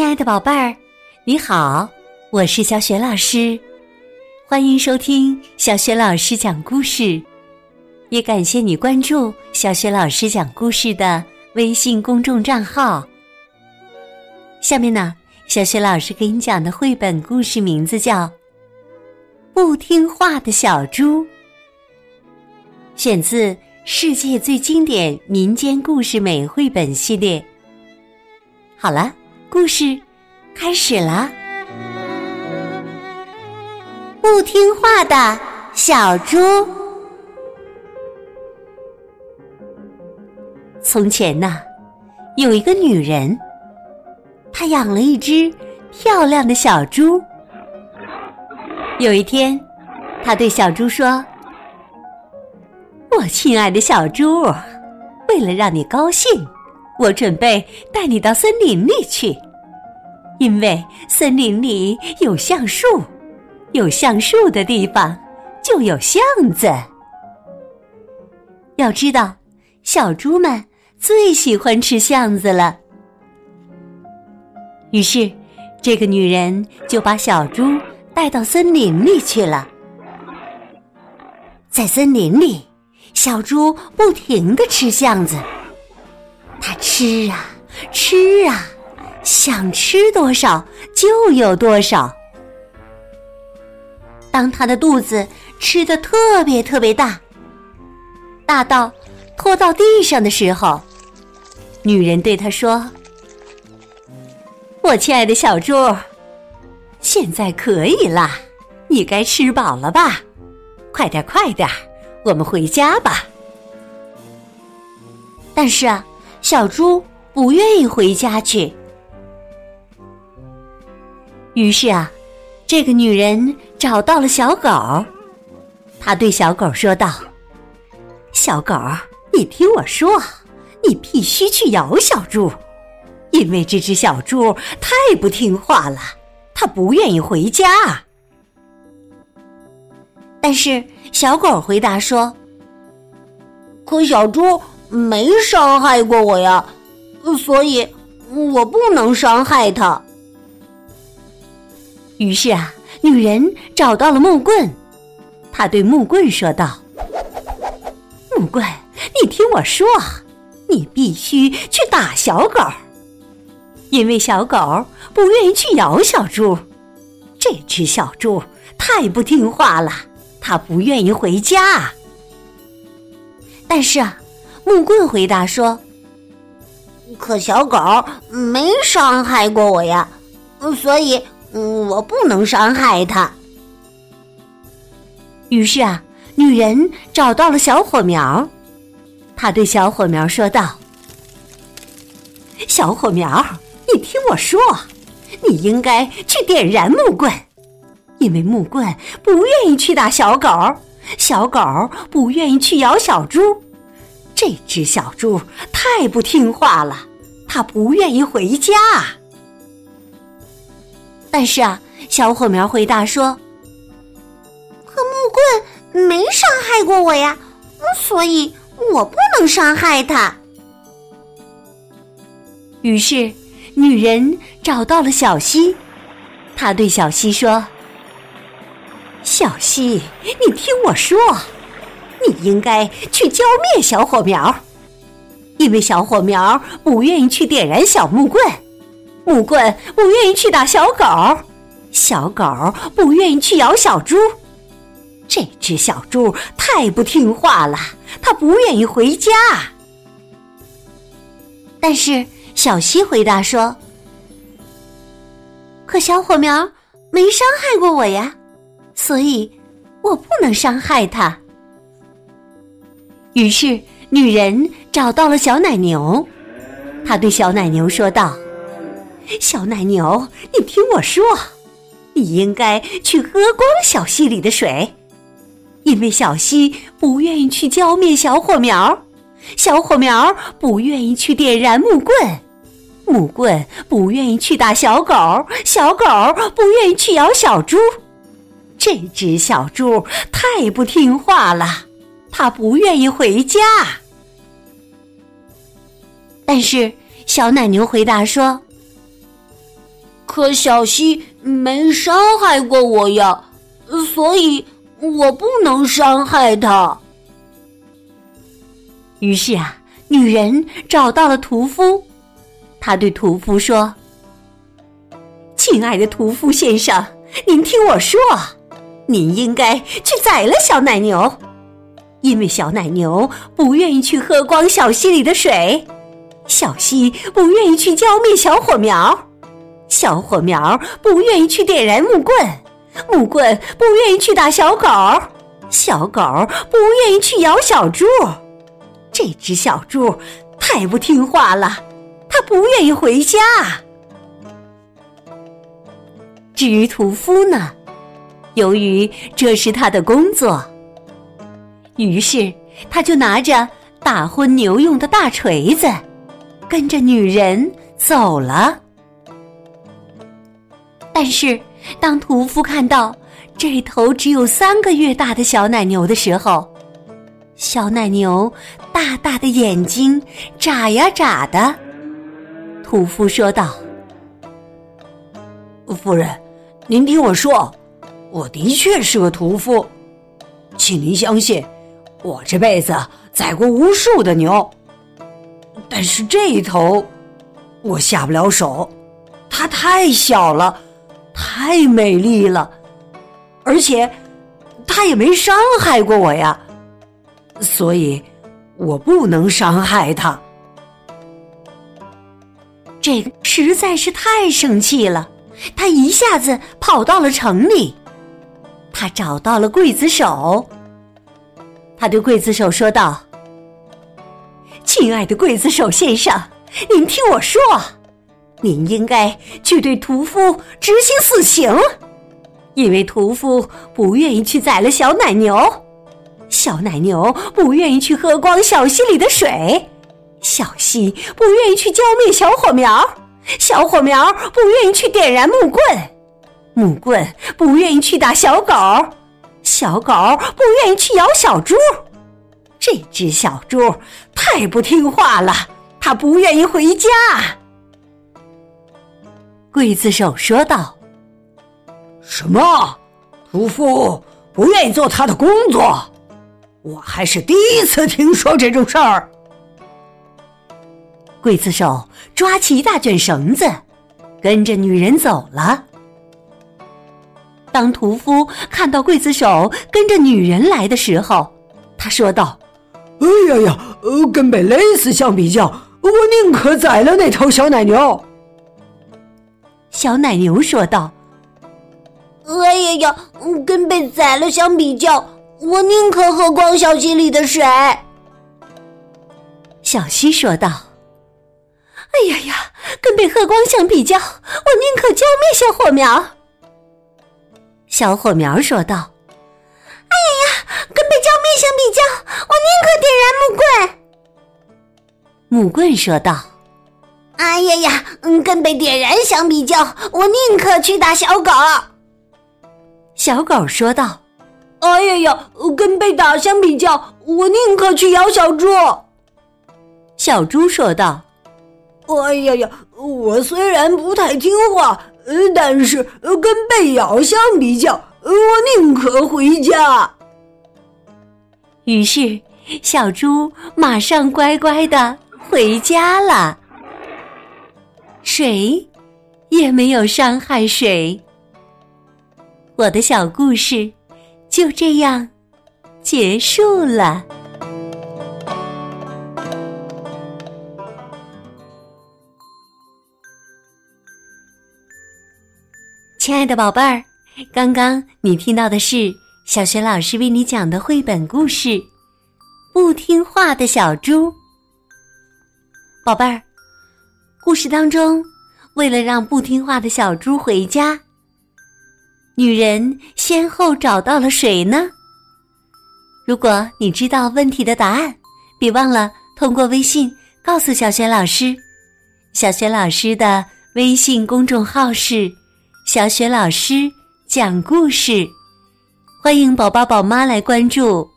亲爱的宝贝儿，你好，我是小雪老师，欢迎收听小雪老师讲故事，也感谢你关注小雪老师讲故事的微信公众账号。下面呢，小雪老师给你讲的绘本故事名字叫《不听话的小猪》，选自《世界最经典民间故事美绘本系列》。好了。故事开始了。不听话的小猪。从前呐，有一个女人，她养了一只漂亮的小猪。有一天，她对小猪说：“我亲爱的小猪，为了让你高兴。”我准备带你到森林里去，因为森林里有橡树，有橡树的地方就有橡子。要知道，小猪们最喜欢吃橡子了。于是，这个女人就把小猪带到森林里去了。在森林里，小猪不停的吃橡子。他吃啊吃啊，想吃多少就有多少。当他的肚子吃的特别特别大，大到拖到地上的时候，女人对他说：“我亲爱的小猪，现在可以了，你该吃饱了吧？快点快点，我们回家吧。”但是啊。小猪不愿意回家去，于是啊，这个女人找到了小狗，她对小狗说道：“小狗，你听我说，你必须去咬小猪，因为这只小猪太不听话了，它不愿意回家。”但是小狗回答说：“可小猪。”没伤害过我呀，所以我不能伤害他。于是啊，女人找到了木棍，她对木棍说道：“木棍，你听我说，你必须去打小狗，因为小狗不愿意去咬小猪。这只小猪太不听话了，它不愿意回家。但是啊。”木棍回答说：“可小狗没伤害过我呀，所以我不能伤害它。”于是啊，女人找到了小火苗，她对小火苗说道：“小火苗，你听我说，你应该去点燃木棍，因为木棍不愿意去打小狗，小狗不愿意去咬小猪。”这只小猪太不听话了，它不愿意回家。但是啊，小火苗回答说：“可木棍没伤害过我呀，所以我不能伤害它。”于是，女人找到了小溪，她对小溪说：“小溪，你听我说。”你应该去浇灭小火苗，因为小火苗不愿意去点燃小木棍，木棍不愿意去打小狗，小狗不愿意去咬小猪。这只小猪太不听话了，它不愿意回家。但是小溪回答说：“可小火苗没伤害过我呀，所以我不能伤害它。”于是，女人找到了小奶牛，她对小奶牛说道：“小奶牛，你听我说，你应该去喝光小溪里的水，因为小溪不愿意去浇灭小火苗，小火苗不愿意去点燃木棍，木棍不愿意去打小狗，小狗不愿意去咬小猪。这只小猪太不听话了。”他不愿意回家，但是小奶牛回答说：“可小溪没伤害过我呀，所以我不能伤害他。于是啊，女人找到了屠夫，她对屠夫说：“亲爱的屠夫先生，您听我说，您应该去宰了小奶牛，因为小奶牛不愿意去喝光小溪里的水，小溪不愿意去浇灭小火苗，小火苗不愿意去点燃木棍，木棍不愿意去打小狗，小狗不愿意去咬小猪。”这只小猪太不听话了，它不愿意回家。至于屠夫呢，由于这是他的工作，于是他就拿着打昏牛用的大锤子，跟着女人走了。但是，当屠夫看到这头只有三个月大的小奶牛的时候，小奶牛大大的眼睛眨呀眨的，屠夫说道：“夫人，您听我说，我的确是个屠夫，请您相信，我这辈子宰过无数的牛，但是这一头我下不了手，它太小了，太美丽了，而且它也没伤害过我呀。”所以，我不能伤害他。这个实在是太生气了，他一下子跑到了城里。他找到了刽子手，他对刽子手说道：“亲爱的刽子手先生，您听我说，您应该去对屠夫执行死刑，因为屠夫不愿意去宰了小奶牛。”小奶牛不愿意去喝光小溪里的水，小溪不愿意去浇灭小火苗，小火苗不愿意去点燃木棍，木棍不愿意去打小狗，小狗不愿意去咬小猪。这只小猪太不听话了，它不愿意回家。刽子手说道：“什么？屠夫不愿意做他的工作？”我还是第一次听说这种事儿。刽子手抓起一大卷绳子，跟着女人走了。当屠夫看到刽子手跟着女人来的时候，他说道：“哎呀呀，呃，跟被勒死相比较，我宁可宰了那头小奶牛。”小奶牛说道：“哎呀呀，跟被宰了相比较。”我宁可喝光小溪里的水。”小溪说道。“哎呀呀，跟被喝光相比较，我宁可浇灭小火苗。”小火苗说道。“哎呀呀，跟被浇灭相比较，我宁可点燃木棍。”木棍说道。“哎呀呀，嗯跟被点燃相比较，我宁可去打小狗。”小狗说道。哎呀呀！跟被打相比较，我宁可去咬小猪。小猪说道：“哎呀呀！我虽然不太听话，呃，但是跟被咬相比较，我宁可回家。”于是，小猪马上乖乖的回家了。谁也没有伤害谁。我的小故事。就这样结束了，亲爱的宝贝儿，刚刚你听到的是小学老师为你讲的绘本故事《不听话的小猪》。宝贝儿，故事当中，为了让不听话的小猪回家。女人先后找到了谁呢？如果你知道问题的答案，别忘了通过微信告诉小雪老师。小雪老师的微信公众号是“小雪老师讲故事”，欢迎宝宝宝妈来关注。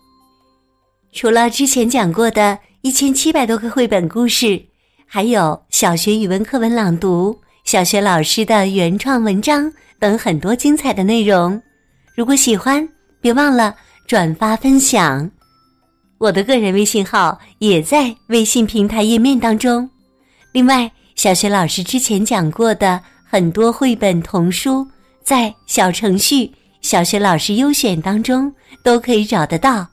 除了之前讲过的一千七百多个绘本故事，还有小学语文课文朗读、小学老师的原创文章等很多精彩的内容。如果喜欢，别忘了转发分享。我的个人微信号也在微信平台页面当中。另外，小学老师之前讲过的很多绘本童书，在小程序“小学老师优选”当中都可以找得到。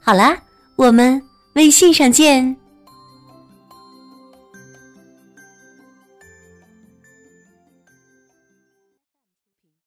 好啦，我们微信上见。